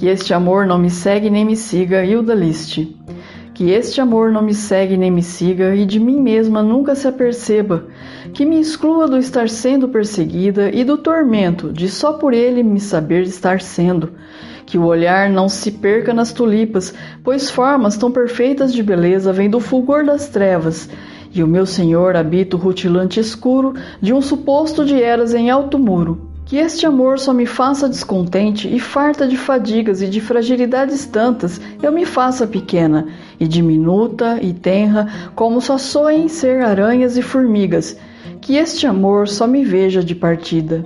Que este amor não me segue nem me siga, Hilda Liste. Que este amor não me segue nem me siga e de mim mesma nunca se aperceba. Que me exclua do estar sendo perseguida e do tormento de só por ele me saber estar sendo. Que o olhar não se perca nas tulipas, pois formas tão perfeitas de beleza vêm do fulgor das trevas. E o meu senhor habita o rutilante escuro de um suposto de eras em alto muro. Que este amor só me faça descontente e farta de fadigas e de fragilidades tantas, eu me faça pequena e diminuta e tenra, como só sou em ser aranhas e formigas. Que este amor só me veja de partida.